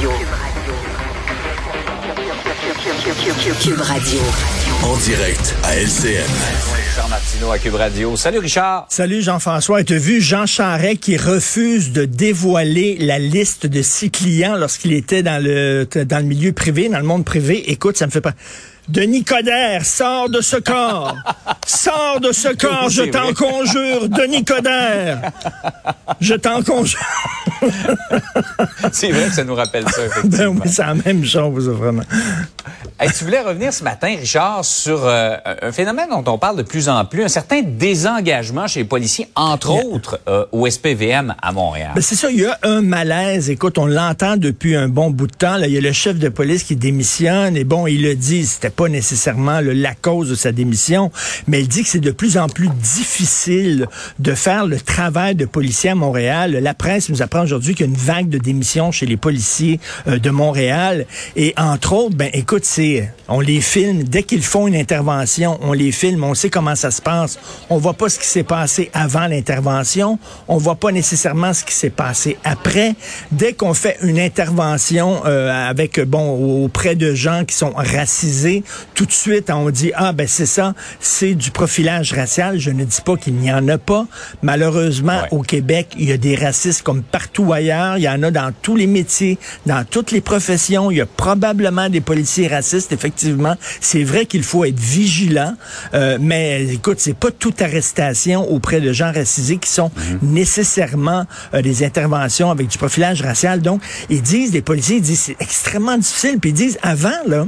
Radio. Cube Radio. En direct à LCN. Richard Martineau à Cube Radio. Salut Richard. Salut Jean-François. Tu as vu Jean Charret qui refuse de dévoiler la liste de six clients lorsqu'il était dans le dans le milieu privé, dans le monde privé? Écoute, ça me fait pas. Denis Coderre, sors de ce corps. Sors de ce corps, je t'en conjure, Denis Coderre. Je t'en conjure. C'est vrai que ça nous rappelle ça, Ben oui, c'est la même chose, vraiment. Hey, tu voulais revenir ce matin, Richard, sur euh, un phénomène dont on parle de plus en plus, un certain désengagement chez les policiers, entre autres euh, au SPVM à Montréal. Ben c'est ça, il y a un malaise. Écoute, on l'entend depuis un bon bout de temps. Là, il y a le chef de police qui démissionne. Et bon, il le dit, c'était pas nécessairement le- la cause de sa démission, mais il dit que c'est de plus en plus difficile de faire le travail de policier à Montréal. La presse nous apprend aujourd'hui qu'il y a une vague de démissions chez les policiers euh, de Montréal. Et entre autres, ben écoute, c'est on les filme dès qu'ils font une intervention, on les filme, on sait comment ça se passe. On voit pas ce qui s'est passé avant l'intervention, on voit pas nécessairement ce qui s'est passé après. Dès qu'on fait une intervention euh, avec bon auprès de gens qui sont racisés, tout de suite on dit ah ben c'est ça, c'est du profilage racial. Je ne dis pas qu'il n'y en a pas. Malheureusement Ouais. au Québec, il y a des racistes comme partout ailleurs. Il y en a dans tous les métiers, dans toutes les professions. Il y a probablement des policiers racistes. Effectivement, c'est vrai qu'il faut être vigilant. Euh, mais écoute, c'est pas toute arrestation auprès de gens racisés qui sont nécessairement euh, des interventions avec du profilage racial. Donc, ils disent, les policiers ils disent, c'est extrêmement difficile. Puis ils disent, avant, là,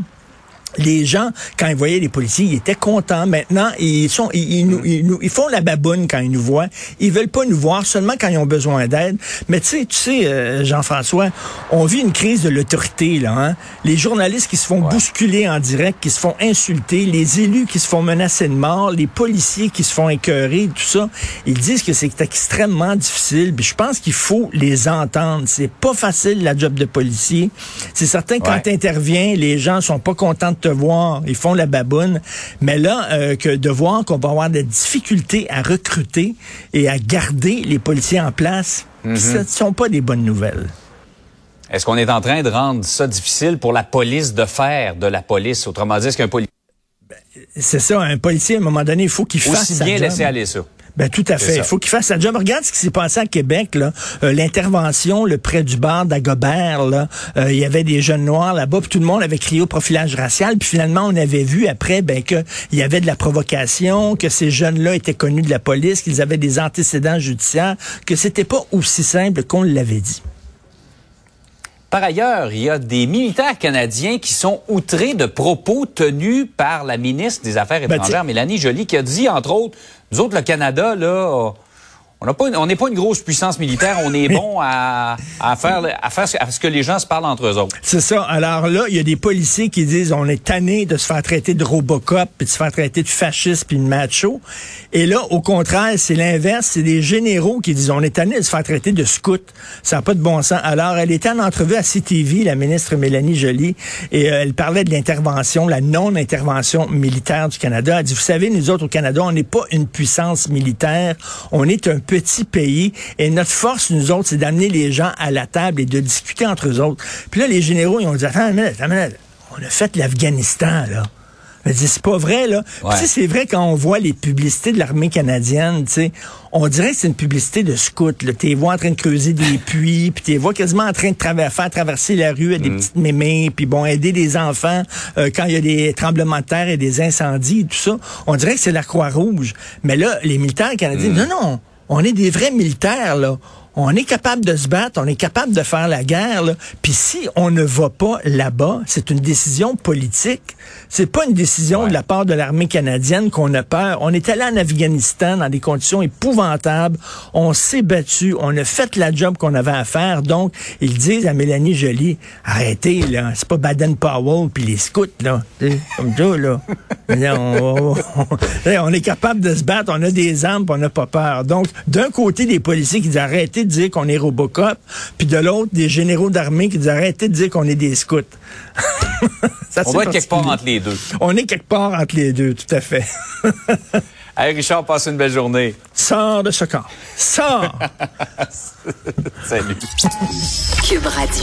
les gens, quand ils voyaient les policiers, ils étaient contents. Maintenant, ils sont, ils, ils nous, ils nous- ils font la baboune quand ils nous voient. Ils veulent pas nous voir seulement quand ils ont besoin d'aide. Mais tu sais, tu sais, euh, Jean-François, on vit une crise de l'autorité là. Hein? Les journalistes qui se font bousculer en direct, qui se font insulter, les élus qui se font menacer de mort, les policiers qui se font écœurer, tout ça. Ils disent que c'est extrêmement difficile. Puis je pense qu'il faut les entendre. C'est pas facile la job de policier. C'est certain que quand Ouais. t'interviens, les gens sont pas contents de te voir, ils font la baboune. Mais là, euh, que de voir qu'on va avoir des difficultés à recruter et à garder les policiers en place, Mhm. ce ne sont pas des bonnes nouvelles. Est-ce qu'on est en train de rendre ça difficile pour la police de faire de la police? Autrement dit, est-ce qu'un policier C'est ça, un policier, à un moment donné, il faut qu'il fasse aussi sa bien job. laisser aller ça? Ben tout à fait. Il faut qu'il fasse sa job. Regarde ce qui s'est passé à Québec, là. Euh, L'intervention, le près du bar d'Agobert, là. Euh, il y avait des jeunes noirs là-bas, puis tout le monde avait crié au profilage racial. Puis finalement, on avait vu après, ben que il y avait de la provocation, que ces jeunes-là étaient connus de la police, qu'ils avaient des antécédents judiciaires, que c'était pas aussi simple qu'on l'avait dit. Par ailleurs, il y a des militaires canadiens qui sont outrés de propos tenus par la ministre des Affaires Ben, étrangères, Mélanie Joly, qui a dit, entre autres, nous autres, le Canada, là, on n'est pas une grosse puissance militaire, on est bon à, à faire, à faire à ce que les gens se parlent entre eux autres. C'est ça. Alors là, il y a des policiers qui disent on est tanné de se faire traiter de Robocop, puis de se faire traiter de fasciste, puis de macho. Et là, au contraire, c'est l'inverse. C'est des généraux qui disent on est tanné de se faire traiter de scout. Ça n'a pas de bon sens. Alors, elle était en entrevue à CTV, la ministre Mélanie Joly, et euh, elle parlait de l'intervention, la non-intervention militaire du Canada. Elle dit, vous savez, nous autres au Canada, on n'est pas une puissance militaire. On est un petit pays. Et notre force, nous autres, c'est d'amener les gens à la table et de discuter entre eux autres. Puis là, les généraux, ils ont dit, attends une minute, attends une minute. On a fait l'Afghanistan, là. C'est pas vrai, là. Puis Ouais. Tu sais, c'est vrai quand on voit les publicités de l'armée canadienne, tu sais, on dirait que c'est une publicité de scout, là. T'es vois en train de creuser des puits, puis t'es vois quasiment en train de traver- faire traverser la rue à des petites mémés, puis bon, aider des enfants euh, quand il y a des tremblements de terre et des incendies et tout ça. On dirait que c'est la Croix-Rouge. Mais là, les militaires canadiens, non, non, on est des vrais militaires, là. On est capable de se battre, on est capable de faire la guerre. Puis si on ne va pas là-bas, c'est une décision politique. C'est pas une décision Ouais. de la part de l'armée canadienne qu'on a peur. On est allé en Afghanistan dans des conditions épouvantables. On s'est battu. On a fait la job qu'on avait à faire. Donc, ils disent à Mélanie Joly, arrêtez, là. C'est pas Baden-Powell puis les scouts, là. Comme ça, là. On, on- on est capable de se battre. On a des armes puis on n'a pas peur. Donc, d'un côté, des policiers qui disent arrêtez de dire qu'on est Robocop, puis de l'autre, des généraux d'armée qui disent arrêtez de dire qu'on est des scouts. Ça, On doit être quelque part entre les deux. On est quelque part entre les deux, tout à fait. Hey, Richard, passe une belle journée. Sors de ce camp. Sors! Salut. Cube Radio.